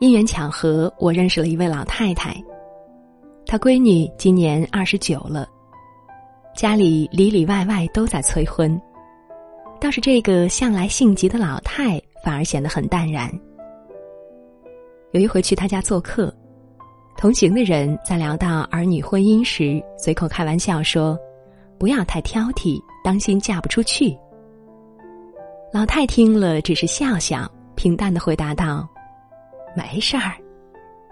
因缘巧合，我认识了一位老太太，她闺女今年二十九了，家里里里外外都在催婚，倒是这个向来性急的老太反而显得很淡然。有一回去她家做客，同行的人在聊到儿女婚姻时，随口开玩笑说：“不要太挑剔，当心嫁不出去。”老太听了只是笑笑，平淡的回答道。没事儿，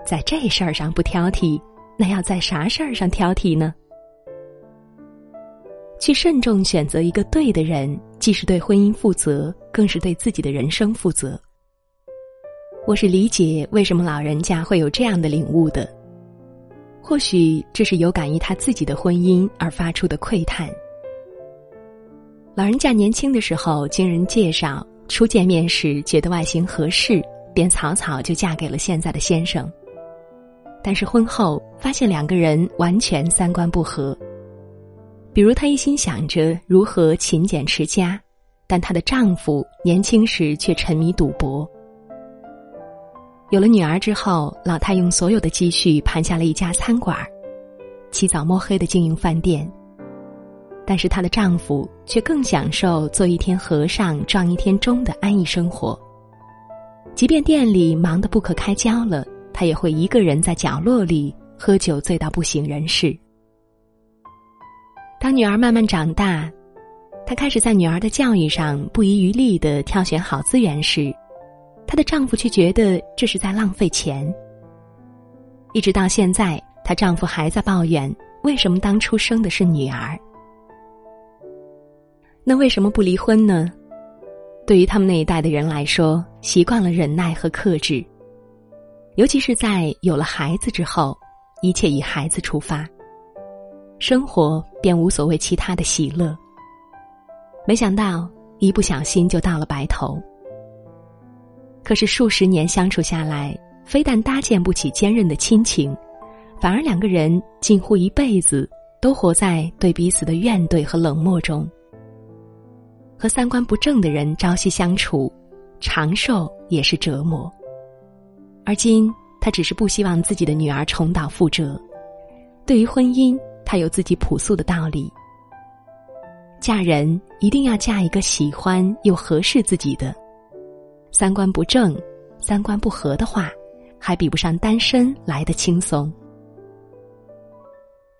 在这事儿上不挑剔，那要在啥事儿上挑剔呢？去慎重选择一个对的人，既是对婚姻负责，更是对自己的人生负责。我是理解为什么老人家会有这样的领悟的，或许这是有感于他自己的婚姻而发出的喟叹。老人家年轻的时候经人介绍，初见面时觉得外形合适。便草草就嫁给了现在的先生。但是婚后发现两个人完全三观不合。比如她一心想着如何勤俭持家，但她的丈夫年轻时却沉迷赌博。有了女儿之后，老太用所有的积蓄盘下了一家餐馆，起早摸黑的经营饭店。但是她的丈夫却更享受做一天和尚撞一天钟的安逸生活。即便店里忙得不可开交了，他也会一个人在角落里喝酒，醉到不省人事。当女儿慢慢长大，她开始在女儿的教育上不遗余力的挑选好资源时，她的丈夫却觉得这是在浪费钱。一直到现在，她丈夫还在抱怨为什么当初生的是女儿。那为什么不离婚呢？对于他们那一代的人来说，习惯了忍耐和克制，尤其是在有了孩子之后，一切以孩子出发，生活便无所谓其他的喜乐。没想到一不小心就到了白头。可是数十年相处下来，非但搭建不起坚韧的亲情，反而两个人近乎一辈子都活在对彼此的怨怼和冷漠中。和三观不正的人朝夕相处，长寿也是折磨。而今他只是不希望自己的女儿重蹈覆辙。对于婚姻，他有自己朴素的道理：嫁人一定要嫁一个喜欢又合适自己的。三观不正、三观不合的话，还比不上单身来的轻松。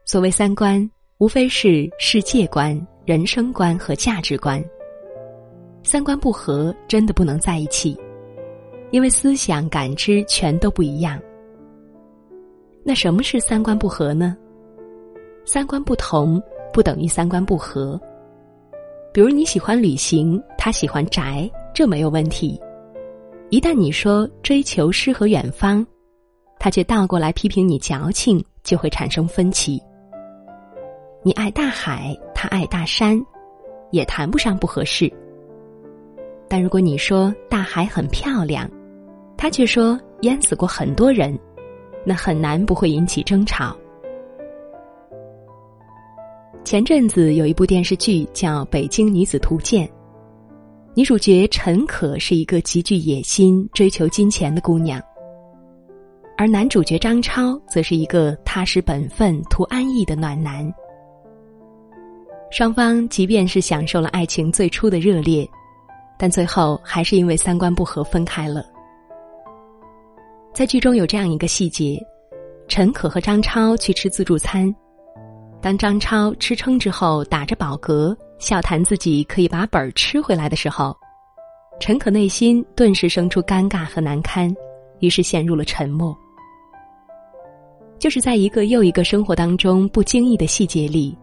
所谓三观，无非是世界观、人生观和价值观。三观不合，真的不能在一起，因为思想、感知全都不一样。那什么是三观不合呢？三观不同不等于三观不合。比如你喜欢旅行，他喜欢宅，这没有问题。一旦你说追求诗和远方，他却倒过来批评你矫情，就会产生分歧。你爱大海，他爱大山，也谈不上不合适。但如果你说大海很漂亮，他却说淹死过很多人，那很难不会引起争吵。前阵子有一部电视剧叫《北京女子图鉴》，女主角陈可是一个极具野心、追求金钱的姑娘，而男主角张超则是一个踏实本分、图安逸的暖男。双方即便是享受了爱情最初的热烈。但最后还是因为三观不合分开了。在剧中有这样一个细节：陈可和张超去吃自助餐，当张超吃撑之后打着饱嗝，笑谈自己可以把本儿吃回来的时候，陈可内心顿时生出尴尬和难堪，于是陷入了沉默。就是在一个又一个生活当中不经意的细节里，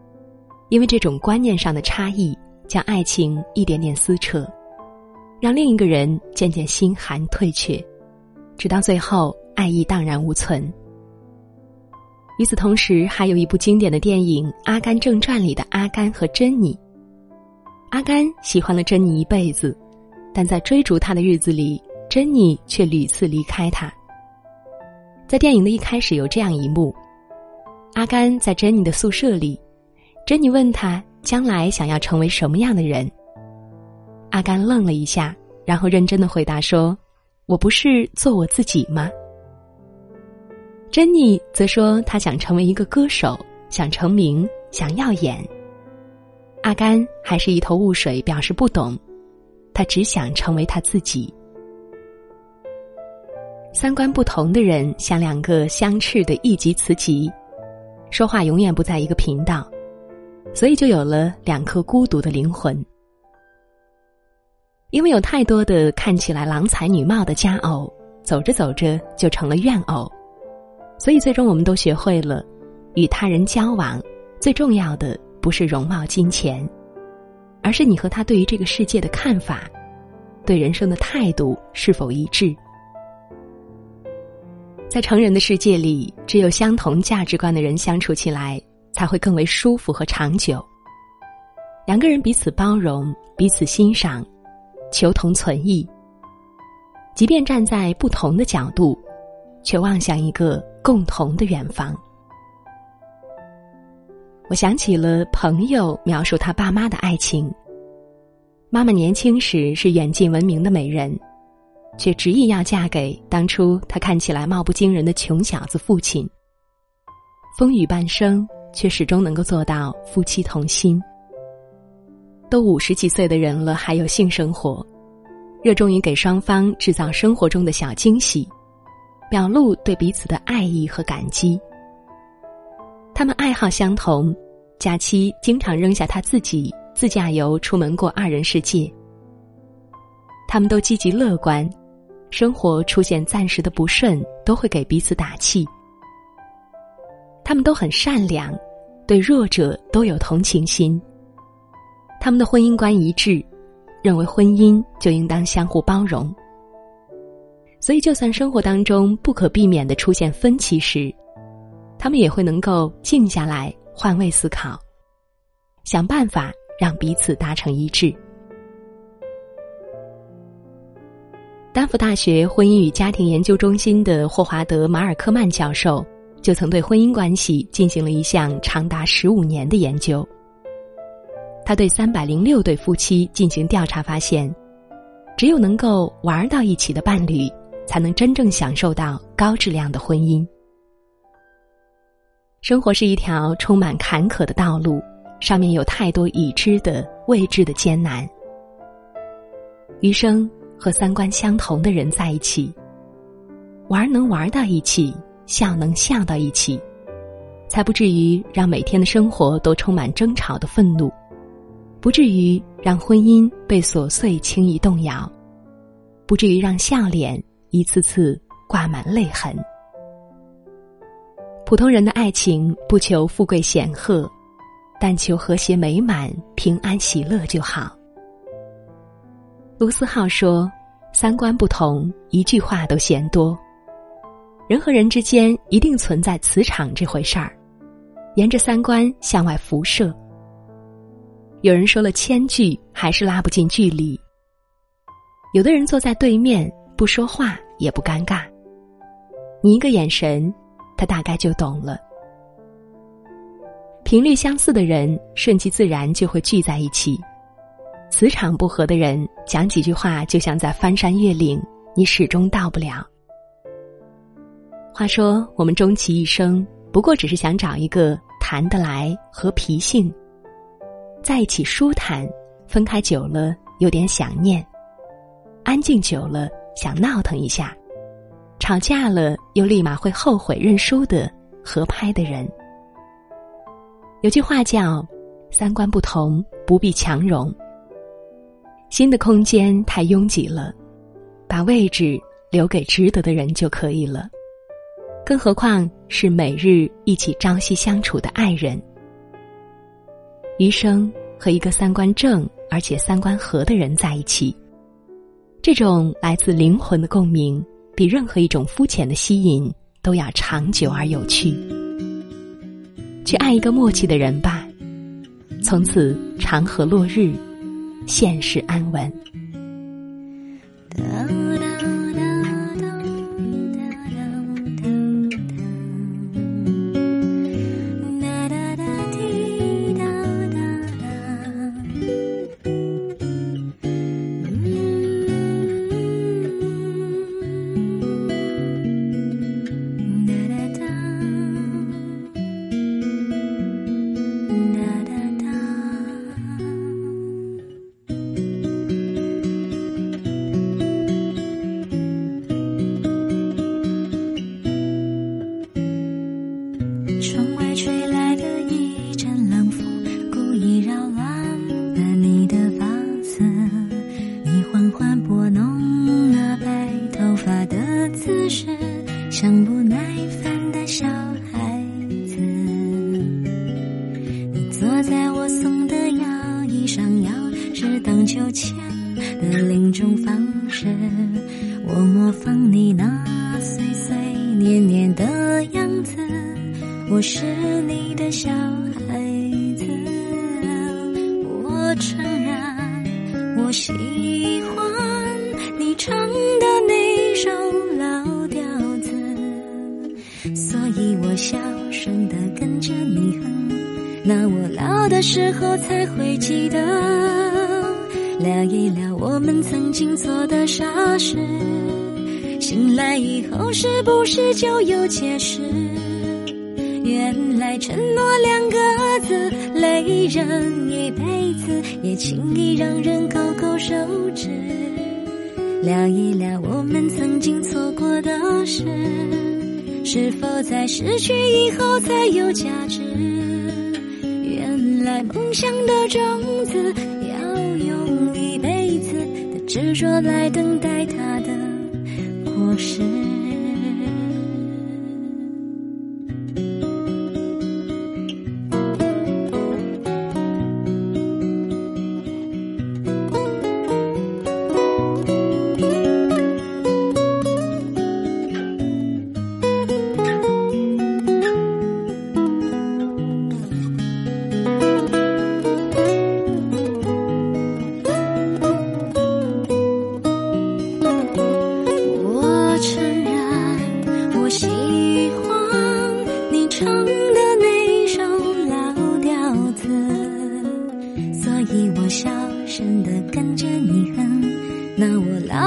因为这种观念上的差异，将爱情一点点撕扯。让另一个人渐渐心寒退却，直到最后爱意荡然无存。与此同时，还有一部经典的电影《阿甘正传》里的阿甘和珍妮。阿甘喜欢了珍妮一辈子，但在追逐他的日子里，珍妮却屡次离开他。在电影的一开始，有这样一幕：阿甘在珍妮的宿舍里，珍妮问他将来想要成为什么样的人。阿甘愣了一下，然后认真的回答说：“我不是做我自己吗？珍妮则说她想成为一个歌手，想成名，想耀眼。阿甘还是一头雾水，表示不懂，他只想成为他自己。三观不同的人像两个相斥的一级磁极，说话永远不在一个频道，所以就有了两颗孤独的灵魂。因为有太多的看起来郎才女貌的佳偶，走着走着就成了怨偶，所以最终我们都学会了，与他人交往最重要的不是容貌金钱，而是你和他对于这个世界的看法，对人生的态度是否一致。在成人的世界里，只有相同价值观的人相处起来才会更为舒服和长久。两个人彼此包容，彼此欣赏。求同存异，即便站在不同的角度，却望向一个共同的远方。我想起了朋友描述他爸妈的爱情。妈妈年轻时是远近闻名的美人，却执意要嫁给当初他看起来貌不惊人的穷小子父亲。风雨半生，却始终能够做到夫妻同心。都五十几岁的人了，还有性生活，热衷于给双方制造生活中的小惊喜，表露对彼此的爱意和感激。他们爱好相同，假期经常扔下他自己自驾游出门过二人世界。他们都积极乐观，生活出现暂时的不顺都会给彼此打气。他们都很善良，对弱者都有同情心。他们的婚姻观一致，认为婚姻就应当相互包容。所以，就算生活当中不可避免的出现分歧时，他们也会能够静下来，换位思考，想办法让彼此达成一致。丹佛大学婚姻与家庭研究中心的霍华德·马尔科曼教授就曾对婚姻关系进行了一项长达十五年的研究。他对三百零六对夫妻进行调查，发现，只有能够玩到一起的伴侣，才能真正享受到高质量的婚姻。生活是一条充满坎坷的道路，上面有太多已知的未知的艰难。余生和三观相同的人在一起，玩能玩到一起，笑能笑到一起，才不至于让每天的生活都充满争吵的愤怒。不至于让婚姻被琐碎轻易动摇，不至于让笑脸一次次挂满泪痕。普通人的爱情不求富贵显赫，但求和谐美满、平安喜乐就好。卢思浩说：“三观不同，一句话都嫌多。人和人之间一定存在磁场这回事儿，沿着三观向外辐射。”有人说了千句，还是拉不近距离。有的人坐在对面，不说话也不尴尬。你一个眼神，他大概就懂了。频率相似的人，顺其自然就会聚在一起；磁场不合的人，讲几句话就像在翻山越岭，你始终到不了。话说，我们终其一生，不过只是想找一个谈得来、和脾性。在一起舒坦，分开久了有点想念；安静久了想闹腾一下；吵架了又立马会后悔认输的合拍的人。有句话叫“三观不同不必强融”，新的空间太拥挤了，把位置留给值得的人就可以了。更何况是每日一起朝夕相处的爱人。余生和一个三观正而且三观合的人在一起，这种来自灵魂的共鸣，比任何一种肤浅的吸引都要长久而有趣。去爱一个默契的人吧，从此长河落日，现世安稳。种方式。我模仿你那碎碎念念的样子，我是你的小孩子。我承认，我喜欢你唱的那首老调子，所以我小声的跟着你哼。那我老的时候才会记得，聊一聊我们曾经做的傻事。醒来以后是不是就有解释？原来承诺两个字累人一辈子，也轻易让人勾勾手指。聊一聊我们曾经错过的事，是否在失去以后才有价值？原来梦想的种子一辈子的执着来等待他的。果实。